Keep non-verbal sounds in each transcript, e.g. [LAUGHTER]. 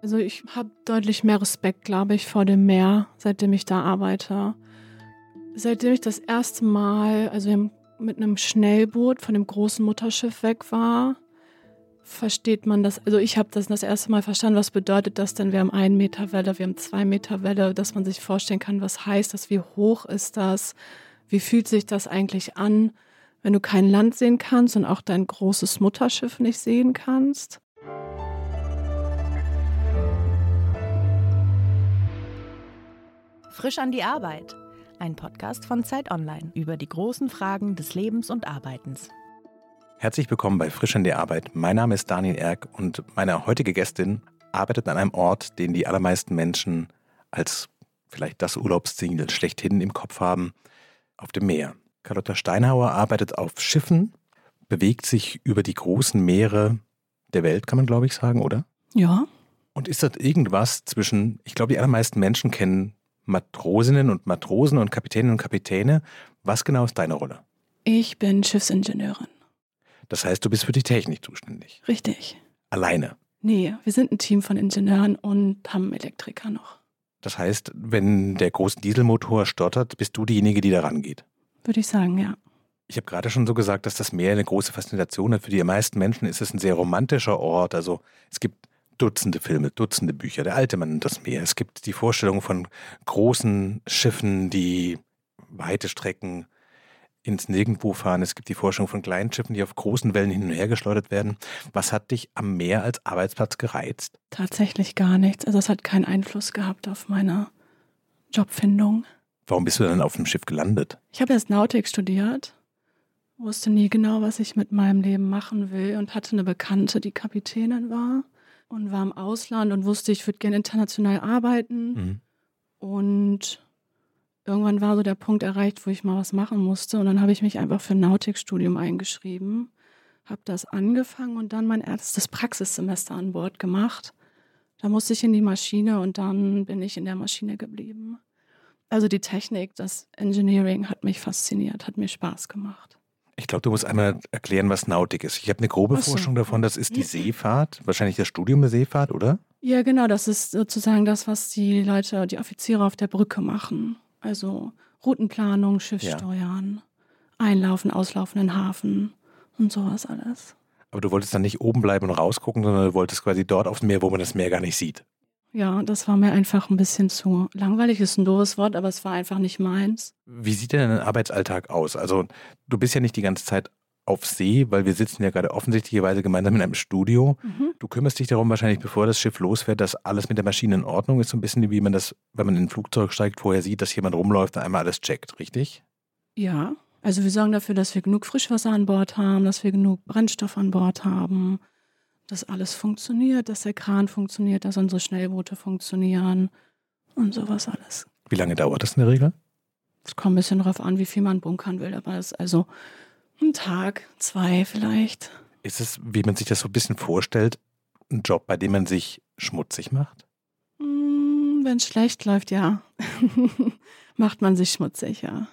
Also ich habe deutlich mehr Respekt, glaube ich, vor dem Meer, seitdem ich da arbeite. Seitdem ich das erste Mal, also mit einem Schnellboot von dem großen Mutterschiff weg war, versteht man das. Also ich habe das das erste Mal verstanden, was bedeutet das denn? Wir haben einen Meter Welle, wir haben zwei Meter Welle, dass man sich vorstellen kann, was heißt das, wie hoch ist das, wie fühlt sich das eigentlich an, wenn du kein Land sehen kannst und auch dein großes Mutterschiff nicht sehen kannst. Frisch an die Arbeit. Ein Podcast von Zeit Online über die großen Fragen des Lebens und Arbeitens. Herzlich willkommen bei Frisch an die Arbeit. Mein Name ist Daniel Erck und meine heutige Gästin arbeitet an einem Ort, den die allermeisten Menschen als vielleicht das Urlaubsziel schlechthin im Kopf haben, auf dem Meer. Carlotta Steinhauer arbeitet auf Schiffen, bewegt sich über die großen Meere der Welt, kann man glaube ich sagen, oder? Ja. Und ist das irgendwas zwischen, ich glaube, die allermeisten Menschen kennen Matrosinnen und Matrosen und Kapitäninnen und Kapitäne. Was genau ist deine Rolle? Ich bin Schiffsingenieurin. Das heißt, du bist für die Technik zuständig. Richtig. Alleine. Nee, wir sind ein Team von Ingenieuren und haben Elektriker noch. Das heißt, wenn der große Dieselmotor stottert, bist du diejenige, die da rangeht. Würde ich sagen, ja. Ich habe gerade schon so gesagt, dass das Meer eine große Faszination hat. Für die meisten Menschen ist es ein sehr romantischer Ort. Also es gibt Dutzende Filme, Dutzende Bücher. Der alte Mann und das Meer. Es gibt die Vorstellung von großen Schiffen, die weite Strecken ins Nirgendwo fahren. Es gibt die Vorstellung von kleinen Schiffen, die auf großen Wellen hin und her geschleudert werden. Was hat dich am Meer als Arbeitsplatz gereizt? Tatsächlich gar nichts. Also es hat keinen Einfluss gehabt auf meine Jobfindung. Warum bist du dann auf dem Schiff gelandet? Ich habe erst Nautik studiert, wusste nie genau, was ich mit meinem Leben machen will und hatte eine Bekannte, die Kapitänin war und war im Ausland und wusste, ich würde gerne international arbeiten. Mhm. Und irgendwann war so der Punkt erreicht, wo ich mal was machen musste. Und dann habe ich mich einfach für ein Nautikstudium eingeschrieben, habe das angefangen und dann mein erstes Praxissemester an Bord gemacht. Da musste ich in die Maschine und dann bin ich in der Maschine geblieben. Also die Technik, das Engineering hat mich fasziniert, hat mir Spaß gemacht. Ich glaube, du musst einmal erklären, was Nautik ist. Ich habe eine grobe so. Forschung davon, das ist die Seefahrt, wahrscheinlich das Studium der Seefahrt, oder? Ja, genau, das ist sozusagen das, was die Leute, die Offiziere auf der Brücke machen. Also Routenplanung, Schiffssteuern, ja. Einlaufen, Auslaufen in Hafen und sowas alles. Aber du wolltest dann nicht oben bleiben und rausgucken, sondern du wolltest quasi dort aufs Meer, wo man das Meer gar nicht sieht. Ja, das war mir einfach ein bisschen zu langweilig, ist ein doofes Wort, aber es war einfach nicht meins. Wie sieht denn dein Arbeitsalltag aus? Also, du bist ja nicht die ganze Zeit auf See, weil wir sitzen ja gerade offensichtlicherweise gemeinsam in einem Studio. Mhm. Du kümmerst dich darum wahrscheinlich, bevor das Schiff losfährt, dass alles mit der Maschine in Ordnung ist, so ein bisschen wie man das, wenn man in ein Flugzeug steigt, vorher sieht, dass jemand rumläuft und einmal alles checkt, richtig? Ja, also wir sorgen dafür, dass wir genug Frischwasser an Bord haben, dass wir genug Brennstoff an Bord haben, dass alles funktioniert, dass der Kran funktioniert, dass unsere Schnellboote funktionieren und sowas alles. Wie lange dauert das in der Regel? Es kommt ein bisschen darauf an, wie viel man bunkern will, aber es ist also ein Tag, zwei vielleicht. Ist es, wie man sich das so ein bisschen vorstellt, ein Job, bei dem man sich schmutzig macht? Mm, Wenn es schlecht läuft, ja. [LAUGHS] macht man sich schmutzig, ja.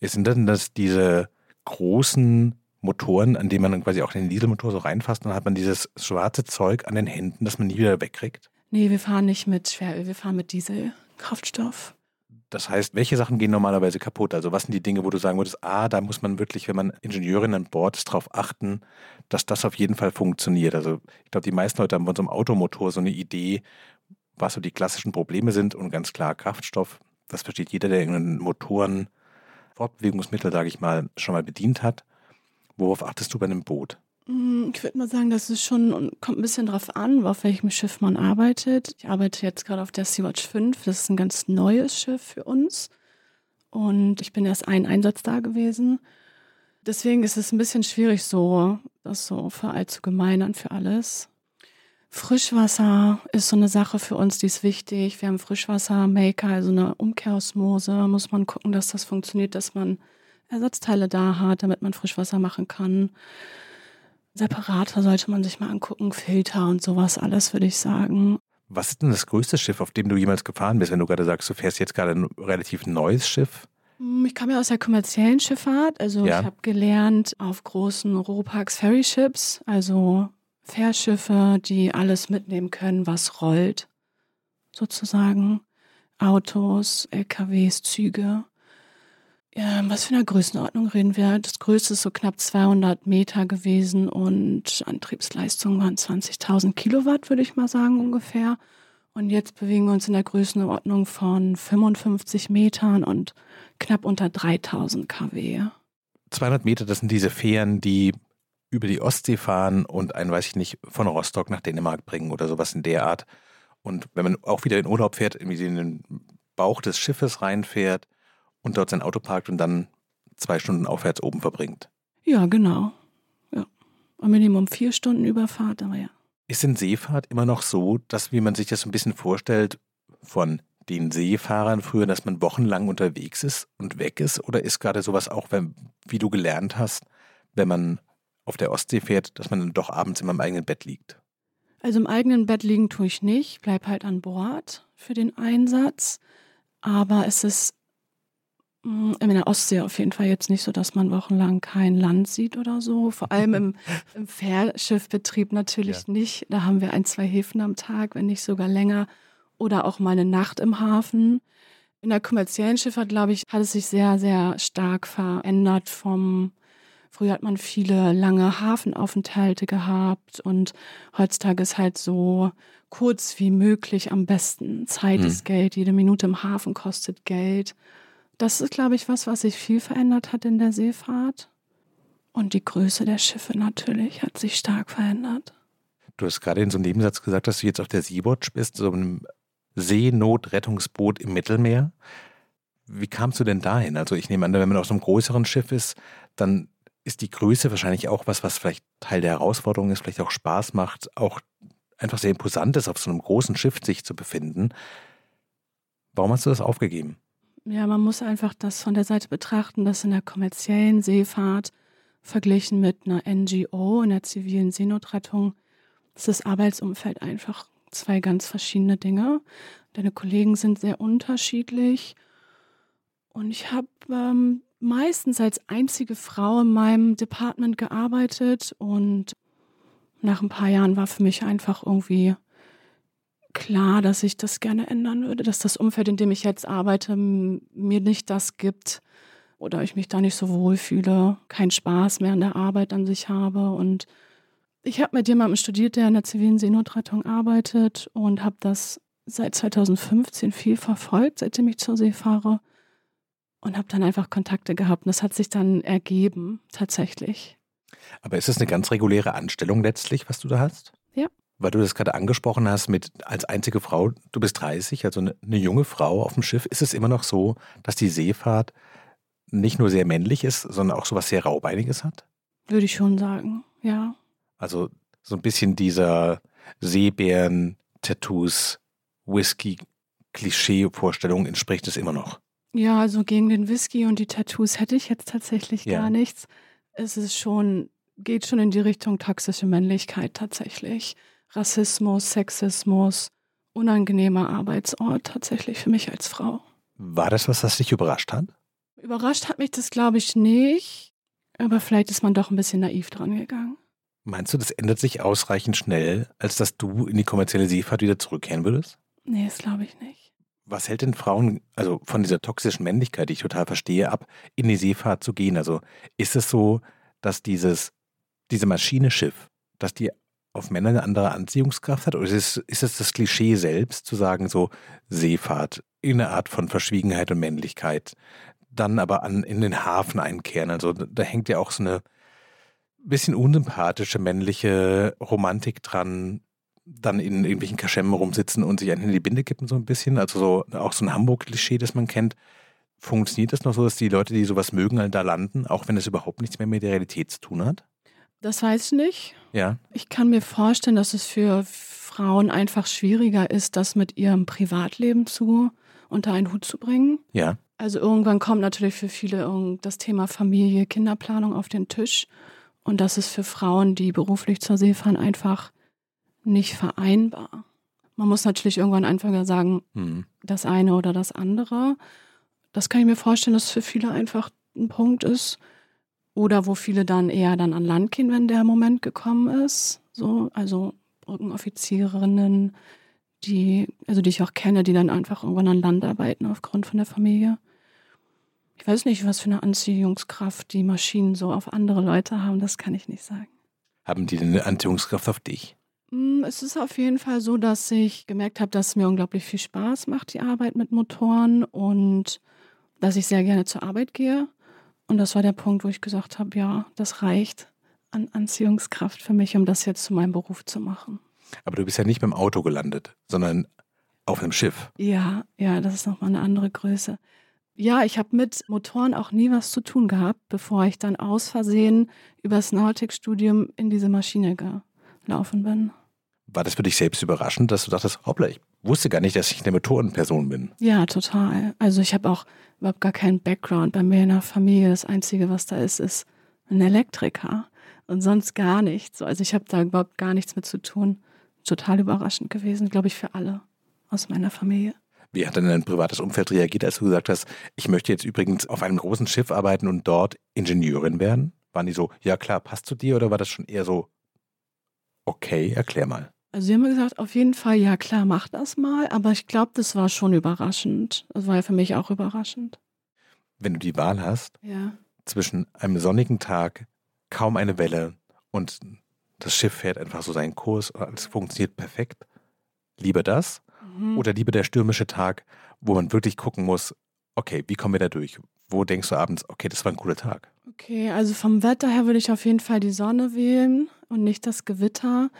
Sind denn das diese großen Motoren, an denen man dann quasi auch den Dieselmotor so reinfasst, dann hat man dieses schwarze Zeug an den Händen, das man nie wieder wegkriegt? Nee, wir fahren nicht mit Schweröl, wir fahren mit Dieselkraftstoff. Das heißt, welche Sachen gehen normalerweise kaputt? Also was sind die Dinge, wo du sagen würdest, ah, da muss man wirklich, wenn man Ingenieurin an Bord ist, darauf achten, dass das auf jeden Fall funktioniert. Also ich glaube, die meisten Leute haben von so einem Automotor so eine Idee, was so die klassischen Probleme sind und ganz klar Kraftstoff. Das versteht jeder, der irgendeinen Motoren, Fortbewegungsmittel, sage ich mal, schon mal bedient hat. Worauf achtest du bei einem Boot? Mm, ich würde mal sagen, das ist schon, kommt ein bisschen drauf an, auf welchem Schiff man arbeitet. Ich arbeite jetzt gerade auf der Sea-Watch 5. Das ist ein ganz neues Schiff für uns. Und ich bin erst einen Einsatz da gewesen. Deswegen ist es ein bisschen schwierig, so das so für allzu gemeinern für alles. Frischwasser ist so eine Sache für uns, die ist wichtig. Wir haben Frischwassermaker, also eine Umkehrosmose. Muss man gucken, dass das funktioniert, dass man Ersatzteile da hat, damit man Frischwasser machen kann. Separator sollte man sich mal angucken, Filter und sowas alles, würde ich sagen. Was ist denn das größte Schiff, auf dem du jemals gefahren bist, wenn du gerade sagst, du fährst jetzt gerade ein relativ neues Schiff? Hm, ich komme ja aus der kommerziellen Schifffahrt. Also ja. ich habe gelernt auf großen Ropax Ferry Ships, also Fährschiffe, die alles mitnehmen können, was rollt, sozusagen. Autos, LKWs, Züge. Ja, was für eine Größenordnung reden wir? Das größte ist so knapp 200 Meter gewesen und Antriebsleistung waren 20.000 Kilowatt, würde ich mal sagen ungefähr. Und jetzt bewegen wir uns in der Größenordnung von 55 Metern und knapp unter 3000 kW. 200 Meter, das sind diese Fähren, die über die Ostsee fahren und einen, weiß ich nicht, von Rostock nach Dänemark bringen oder sowas in der Art. Und wenn man auch wieder in Urlaub fährt, irgendwie in den Bauch des Schiffes reinfährt und dort sein Auto parkt und dann zwei Stunden aufwärts oben verbringt. Ja, genau. Ja. Ein Minimum vier Stunden Überfahrt, aber ja. Ist in Seefahrt immer noch so, dass, wie man sich das so ein bisschen vorstellt, von den Seefahrern früher, dass man wochenlang unterwegs ist und weg ist? Oder ist gerade sowas auch, wenn, wie du gelernt hast, wenn man auf der Ostsee fährt, dass man dann doch abends immer im eigenen Bett liegt? Also im eigenen Bett liegen tue ich nicht, bleib halt an Bord für den Einsatz. Aber es ist in der Ostsee auf jeden Fall jetzt nicht so, dass man wochenlang kein Land sieht oder so. Vor allem im, [LAUGHS] im Fährschiffbetrieb natürlich ja. nicht. Da haben wir ein, zwei Häfen am Tag, wenn nicht sogar länger. Oder auch mal eine Nacht im Hafen. In der kommerziellen Schifffahrt, glaube ich, hat es sich sehr, sehr stark verändert vom Früher hat man viele lange Hafenaufenthalte gehabt und heutzutage ist halt so kurz wie möglich am besten. Zeit mhm. ist Geld, jede Minute im Hafen kostet Geld. Das ist, glaube ich, was, was sich viel verändert hat in der Seefahrt. Und die Größe der Schiffe natürlich hat sich stark verändert. Du hast gerade in so einem Nebensatz gesagt, dass du jetzt auf der Sea-Watch bist, so einem Seenotrettungsboot im Mittelmeer. Wie kamst du denn dahin? Also ich nehme an, wenn man auf so einem größeren Schiff ist, dann ist die Größe wahrscheinlich auch was, was vielleicht Teil der Herausforderung ist, vielleicht auch Spaß macht, auch einfach sehr imposant ist, auf so einem großen Schiff sich zu befinden. Warum hast du das aufgegeben? Ja, man muss einfach das von der Seite betrachten, dass in der kommerziellen Seefahrt verglichen mit einer NGO, in der zivilen Seenotrettung, ist das Arbeitsumfeld einfach zwei ganz verschiedene Dinge. Deine Kollegen sind sehr unterschiedlich. Und ich habe ähm, meistens als einzige Frau in meinem Department gearbeitet und nach ein paar Jahren war für mich einfach irgendwie klar, dass ich das gerne ändern würde, dass das Umfeld, in dem ich jetzt arbeite, mir nicht das gibt oder ich mich da nicht so wohl fühle, keinen Spaß mehr an der Arbeit an sich habe und ich habe mit jemandem studiert, der in der zivilen Seenotrettung arbeitet und habe das seit 2015 viel verfolgt, seitdem ich zur See fahre und habe dann einfach Kontakte gehabt. Und das hat sich dann ergeben, tatsächlich. Aber ist das eine ganz reguläre Anstellung letztlich, was du da hast? Weil du das gerade angesprochen hast mit als einzige Frau, du bist 30, also eine, eine junge Frau auf dem Schiff. Ist es immer noch so, dass die Seefahrt nicht nur sehr männlich ist, sondern auch so was sehr Raubeiniges hat? Würde ich schon sagen, ja. Also so ein bisschen dieser Seebären, Tattoos, Whisky, Klischee-Vorstellung entspricht es immer noch. Ja, also gegen den Whisky und die Tattoos hätte ich jetzt tatsächlich ja. gar nichts. Es ist schon, geht schon in die Richtung toxische Männlichkeit tatsächlich. Rassismus, Sexismus, unangenehmer Arbeitsort tatsächlich für mich als Frau. War das was, das dich überrascht hat? Überrascht hat mich das, glaube ich, nicht. Aber vielleicht ist man doch ein bisschen naiv dran gegangen. Meinst du, das ändert sich ausreichend schnell, als dass du in die kommerzielle Seefahrt wieder zurückkehren würdest? Nee, das glaube ich nicht. Was hält denn Frauen, also von dieser toxischen Männlichkeit, die ich total verstehe, ab, in die Seefahrt zu gehen? Also ist es so, dass dieses, diese Maschine Schiff, dass die auf Männer eine andere Anziehungskraft hat? Oder ist es, ist es das Klischee selbst, zu sagen, so Seefahrt, in eine Art von Verschwiegenheit und Männlichkeit, dann aber an, in den Hafen einkehren? Also da hängt ja auch so eine bisschen unsympathische männliche Romantik dran, dann in irgendwelchen Kaschemmen rumsitzen und sich einen in die Binde kippen, so ein bisschen. Also so, auch so ein Hamburg-Klischee, das man kennt. Funktioniert das noch so, dass die Leute, die sowas mögen, halt da landen, auch wenn es überhaupt nichts mehr mit der Realität zu tun hat? Das weiß ich nicht. Ja. Ich kann mir vorstellen, dass es für Frauen einfach schwieriger ist, das mit ihrem Privatleben zu unter einen Hut zu bringen. Ja. Also irgendwann kommt natürlich für viele das Thema Familie, Kinderplanung auf den Tisch. Und das ist für Frauen, die beruflich zur See fahren, einfach nicht vereinbar. Man muss natürlich irgendwann einfach sagen, mhm. das eine oder das andere. Das kann ich mir vorstellen, dass für viele einfach ein Punkt ist. Oder wo viele dann eher dann an Land gehen, wenn der Moment gekommen ist. So, also Brückenoffizierinnen, die, also die ich auch kenne, die dann einfach irgendwann an Land arbeiten aufgrund von der Familie. Ich weiß nicht, was für eine Anziehungskraft die Maschinen so auf andere Leute haben, das kann ich nicht sagen. Haben die denn eine Anziehungskraft auf dich? Mm, es ist auf jeden Fall so, dass ich gemerkt habe, dass es mir unglaublich viel Spaß macht, die Arbeit mit Motoren und dass ich sehr gerne zur Arbeit gehe. Und das war der Punkt, wo ich gesagt habe, ja, das reicht an Anziehungskraft für mich, um das jetzt zu meinem Beruf zu machen. Aber du bist ja nicht mit dem Auto gelandet, sondern auf einem Schiff. Ja, ja, das ist nochmal eine andere Größe. Ja, ich habe mit Motoren auch nie was zu tun gehabt, bevor ich dann aus Versehen über das Nautikstudium in diese Maschine gelaufen bin. War das für dich selbst überraschend, dass du dachtest, hoppla, ich wusste gar nicht, dass ich eine Motorenperson bin? Ja, total. Also ich habe auch überhaupt gar keinen Background bei mir in der Familie. Das Einzige, was da ist, ist ein Elektriker und sonst gar nichts. Also ich habe da überhaupt gar nichts mit zu tun. Total überraschend gewesen, glaube ich, für alle aus meiner Familie. Wie hat denn dein privates Umfeld reagiert, als du gesagt hast, ich möchte jetzt übrigens auf einem großen Schiff arbeiten und dort Ingenieurin werden? Waren die so, ja klar, passt zu dir oder war das schon eher so, okay, erklär mal? Also sie haben gesagt, auf jeden Fall, ja klar, mach das mal, aber ich glaube, das war schon überraschend. Das war ja für mich auch überraschend. Wenn du die Wahl hast, ja. zwischen einem sonnigen Tag, kaum eine Welle und das Schiff fährt einfach so seinen Kurs, alles funktioniert perfekt, lieber das mhm. oder lieber der stürmische Tag, wo man wirklich gucken muss, okay, wie kommen wir da durch? Wo denkst du abends, okay, das war ein cooler Tag? Okay, also vom Wetter her würde ich auf jeden Fall die Sonne wählen und nicht das Gewitter.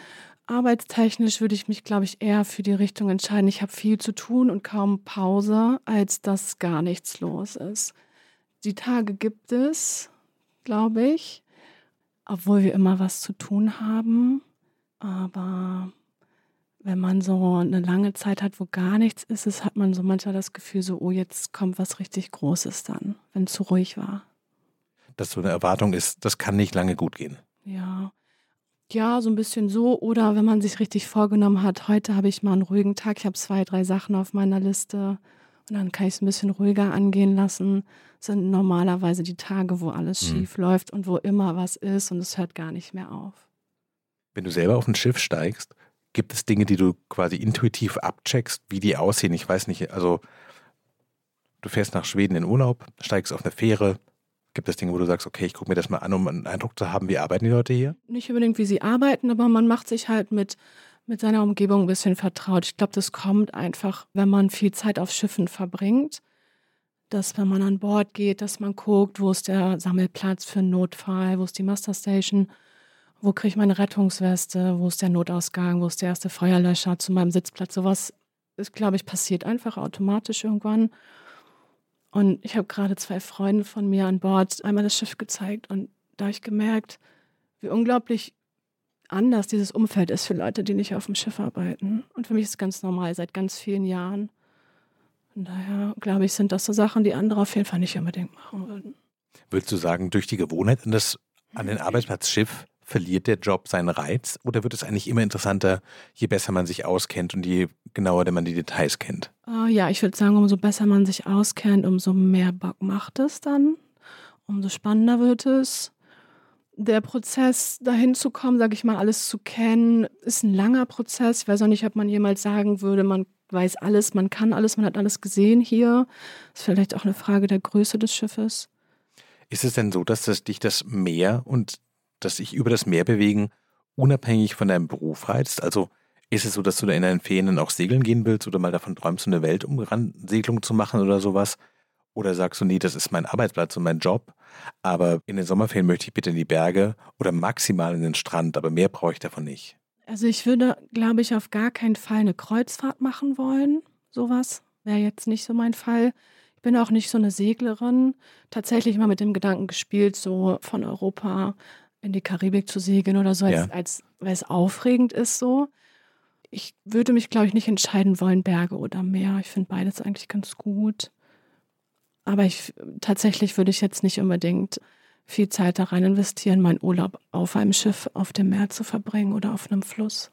Arbeitstechnisch würde ich mich, glaube ich, eher für die Richtung entscheiden. Ich habe viel zu tun und kaum Pause, als dass gar nichts los ist. Die Tage gibt es, glaube ich, obwohl wir immer was zu tun haben. Aber wenn man so eine lange Zeit hat, wo gar nichts ist, ist, hat man so manchmal das Gefühl, so, oh, jetzt kommt was richtig Großes dann, wenn es zu ruhig war. Dass so eine Erwartung ist, das kann nicht lange gut gehen. Ja. Ja, so ein bisschen so. Oder wenn man sich richtig vorgenommen hat, heute habe ich mal einen ruhigen Tag, ich habe zwei, drei Sachen auf meiner Liste und dann kann ich es ein bisschen ruhiger angehen lassen. Das sind normalerweise die Tage, wo alles mhm. schief läuft und wo immer was ist und es hört gar nicht mehr auf. Wenn du selber auf ein Schiff steigst, Gibt es Dinge, die du quasi intuitiv abcheckst, wie die aussehen? Ich weiß nicht, also du fährst nach Schweden in Urlaub, steigst auf eine Fähre. Gibt es Dinge, wo du sagst, okay, ich gucke mir das mal an, um einen Eindruck zu haben, wie arbeiten die Leute hier? Nicht unbedingt, wie sie arbeiten, aber man macht sich halt mit, mit seiner Umgebung ein bisschen vertraut. Ich glaube, das kommt einfach, wenn man viel Zeit auf Schiffen verbringt dass wenn man an Bord geht, dass man guckt, wo ist der Sammelplatz für einen Notfall, wo ist die Masterstation, wo kriege ich meine Rettungsweste, wo ist der Notausgang, wo ist der erste Feuerlöscher zu meinem Sitzplatz. Sowas glaube ich, passiert einfach automatisch irgendwann. Und ich habe gerade zwei Freunde von mir an Bord einmal das Schiff gezeigt und da habe ich gemerkt, wie unglaublich anders dieses Umfeld ist für Leute, die nicht auf dem Schiff arbeiten. Und für mich ist es ganz normal seit ganz vielen Jahren. Von daher, glaube ich, sind das so Sachen, die andere auf jeden Fall nicht unbedingt machen würden. Würdest du sagen, durch die Gewohnheit an, das, an den Arbeitsplatz Schiff verliert der Job seinen Reiz oder wird es eigentlich immer interessanter, je besser man sich auskennt und je genauer man die Details kennt? Uh, ja, ich würde sagen, umso besser man sich auskennt, umso mehr Bock macht es dann, umso spannender wird es. Der Prozess, dahin zu kommen, sage ich mal, alles zu kennen, ist ein langer Prozess. Ich weiß auch nicht, ob man jemals sagen würde, man weiß alles, man kann alles, man hat alles gesehen hier. Ist vielleicht auch eine Frage der Größe des Schiffes. Ist es denn so, dass das dich das Meer und dass sich über das Meer bewegen unabhängig von deinem Beruf reizt? Also ist es so, dass du da in deinen Ferien auch segeln gehen willst oder mal davon träumst, eine Weltumsegelung zu machen oder sowas? Oder sagst du, nee, das ist mein Arbeitsplatz und mein Job, aber in den Sommerferien möchte ich bitte in die Berge oder maximal in den Strand, aber mehr brauche ich davon nicht. Also ich würde, glaube ich, auf gar keinen Fall eine Kreuzfahrt machen wollen. Sowas wäre jetzt nicht so mein Fall. Ich bin auch nicht so eine Seglerin. Tatsächlich mal mit dem Gedanken gespielt, so von Europa in die Karibik zu segeln oder so, als, ja. als weil es aufregend ist so. Ich würde mich, glaube ich, nicht entscheiden wollen, Berge oder Meer. Ich finde beides eigentlich ganz gut. Aber ich tatsächlich würde ich jetzt nicht unbedingt viel Zeit da rein investieren, meinen Urlaub auf einem Schiff auf dem Meer zu verbringen oder auf einem Fluss.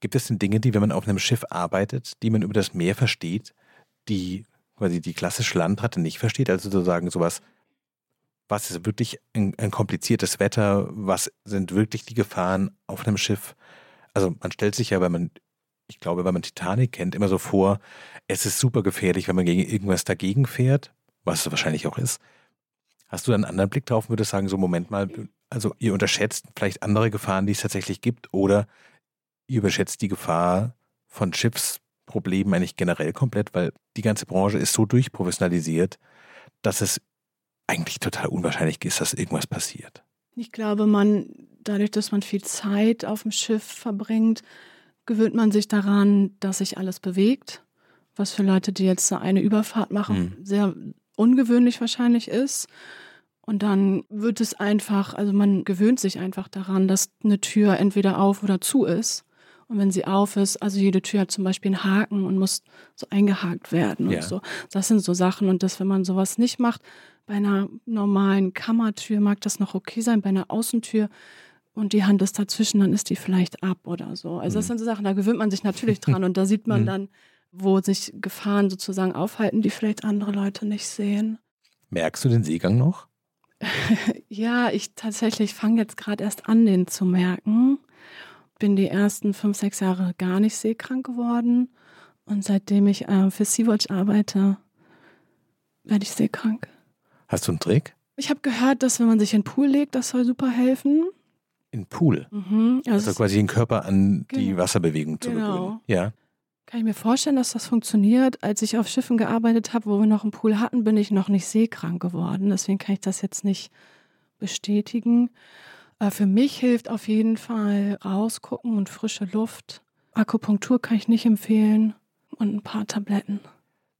Gibt es denn Dinge, die, wenn man auf einem Schiff arbeitet, die man über das Meer versteht, die quasi die klassische Landratte nicht versteht? Also sozusagen sowas, was ist wirklich ein, ein kompliziertes Wetter, was sind wirklich die Gefahren auf einem Schiff. Also man stellt sich ja, wenn man, ich glaube, wenn man Titanic kennt, immer so vor, es ist super gefährlich, wenn man gegen irgendwas dagegen fährt, was es wahrscheinlich auch ist. Hast du einen anderen Blick drauf und würdest sagen, so Moment mal, also ihr unterschätzt vielleicht andere Gefahren, die es tatsächlich gibt, oder ihr überschätzt die Gefahr von Schiffsproblemen eigentlich generell komplett, weil die ganze Branche ist so durchprofessionalisiert, dass es eigentlich total unwahrscheinlich ist, dass irgendwas passiert. Ich glaube, man, dadurch, dass man viel Zeit auf dem Schiff verbringt, gewöhnt man sich daran, dass sich alles bewegt, was für Leute, die jetzt eine Überfahrt machen, mhm. sehr ungewöhnlich wahrscheinlich ist. Und dann wird es einfach, also man gewöhnt sich einfach daran, dass eine Tür entweder auf oder zu ist. Und wenn sie auf ist, also jede Tür hat zum Beispiel einen Haken und muss so eingehakt werden ja. und so. Das sind so Sachen. Und das, wenn man sowas nicht macht, bei einer normalen Kammertür mag das noch okay sein, bei einer Außentür und die Hand ist dazwischen, dann ist die vielleicht ab oder so. Also das mhm. sind so Sachen, da gewöhnt man sich natürlich [LAUGHS] dran und da sieht man mhm. dann, wo sich Gefahren sozusagen aufhalten, die vielleicht andere Leute nicht sehen. Merkst du den Seegang noch? [LAUGHS] ja, ich tatsächlich fange jetzt gerade erst an, den zu merken. Bin die ersten fünf, sechs Jahre gar nicht seekrank geworden. Und seitdem ich äh, für Sea-Watch arbeite, werde ich seekrank. Hast du einen Trick? Ich habe gehört, dass wenn man sich in den Pool legt, das soll super helfen. In den Pool? Mhm, also, also quasi den Körper an die genau, Wasserbewegung zu genau. gewöhnen. Ja. Kann ich mir vorstellen, dass das funktioniert. Als ich auf Schiffen gearbeitet habe, wo wir noch einen Pool hatten, bin ich noch nicht seekrank geworden. Deswegen kann ich das jetzt nicht bestätigen. Aber für mich hilft auf jeden Fall rausgucken und frische Luft. Akupunktur kann ich nicht empfehlen und ein paar Tabletten.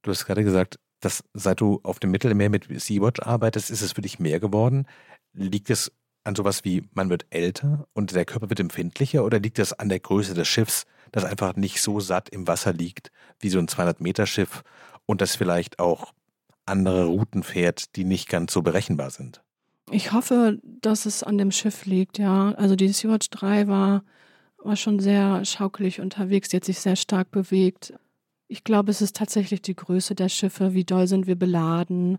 Du hast gerade gesagt, dass seit du auf dem Mittelmeer mit Sea-Watch arbeitest, ist es für dich mehr geworden. Liegt es an sowas wie, man wird älter und der Körper wird empfindlicher oder liegt das an der Größe des Schiffs? das einfach nicht so satt im Wasser liegt wie so ein 200-Meter-Schiff und das vielleicht auch andere Routen fährt, die nicht ganz so berechenbar sind. Ich hoffe, dass es an dem Schiff liegt, ja. Also die Sea-Watch 3 war, war schon sehr schaukelig unterwegs, die hat sich sehr stark bewegt. Ich glaube, es ist tatsächlich die Größe der Schiffe, wie doll sind wir beladen,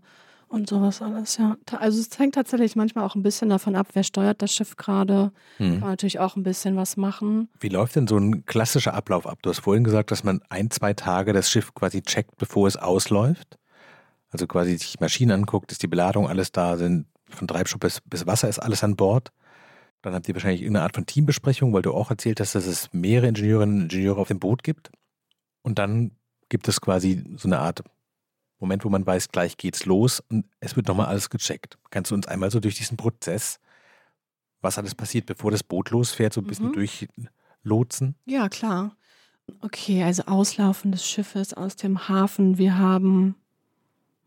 und sowas alles, ja. Also es hängt tatsächlich manchmal auch ein bisschen davon ab, wer steuert das Schiff gerade. Hm. Kann man natürlich auch ein bisschen was machen. Wie läuft denn so ein klassischer Ablauf ab? Du hast vorhin gesagt, dass man ein, zwei Tage das Schiff quasi checkt, bevor es ausläuft. Also quasi sich Maschinen anguckt, ist die Beladung alles da, sind von Treibstoff bis, bis Wasser ist alles an Bord. Dann habt ihr wahrscheinlich irgendeine Art von Teambesprechung, weil du auch erzählt hast, dass es mehrere Ingenieurinnen und Ingenieure auf dem Boot gibt. Und dann gibt es quasi so eine Art Moment, wo man weiß, gleich geht's los und es wird nochmal alles gecheckt. Kannst du uns einmal so durch diesen Prozess, was alles passiert, bevor das Boot losfährt, so ein bisschen mhm. durchlotsen? Ja, klar. Okay, also Auslaufen des Schiffes aus dem Hafen. Wir haben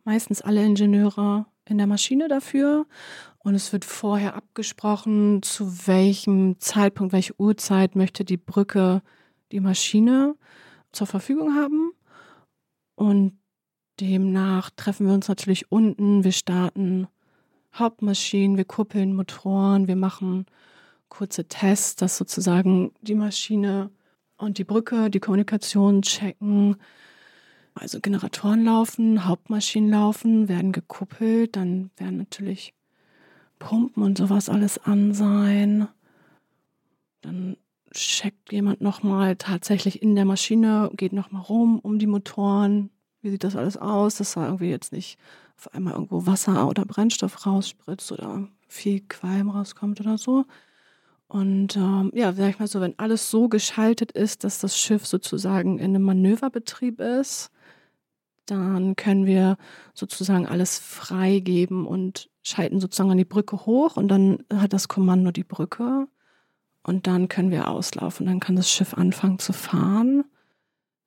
meistens alle Ingenieure in der Maschine dafür und es wird vorher abgesprochen, zu welchem Zeitpunkt, welche Uhrzeit möchte die Brücke die Maschine zur Verfügung haben. Und Demnach treffen wir uns natürlich unten. Wir starten Hauptmaschinen, wir kuppeln Motoren, wir machen kurze Tests, dass sozusagen die Maschine und die Brücke die Kommunikation checken. Also Generatoren laufen, Hauptmaschinen laufen, werden gekuppelt, dann werden natürlich Pumpen und sowas alles an sein. Dann checkt jemand nochmal tatsächlich in der Maschine, geht nochmal rum um die Motoren, wie sieht das alles aus, dass da irgendwie jetzt nicht auf einmal irgendwo Wasser oder Brennstoff rausspritzt oder viel Qualm rauskommt oder so. Und ähm, ja, sag ich mal so, wenn alles so geschaltet ist, dass das Schiff sozusagen in einem Manöverbetrieb ist, dann können wir sozusagen alles freigeben und schalten sozusagen an die Brücke hoch und dann hat das Kommando die Brücke und dann können wir auslaufen. Dann kann das Schiff anfangen zu fahren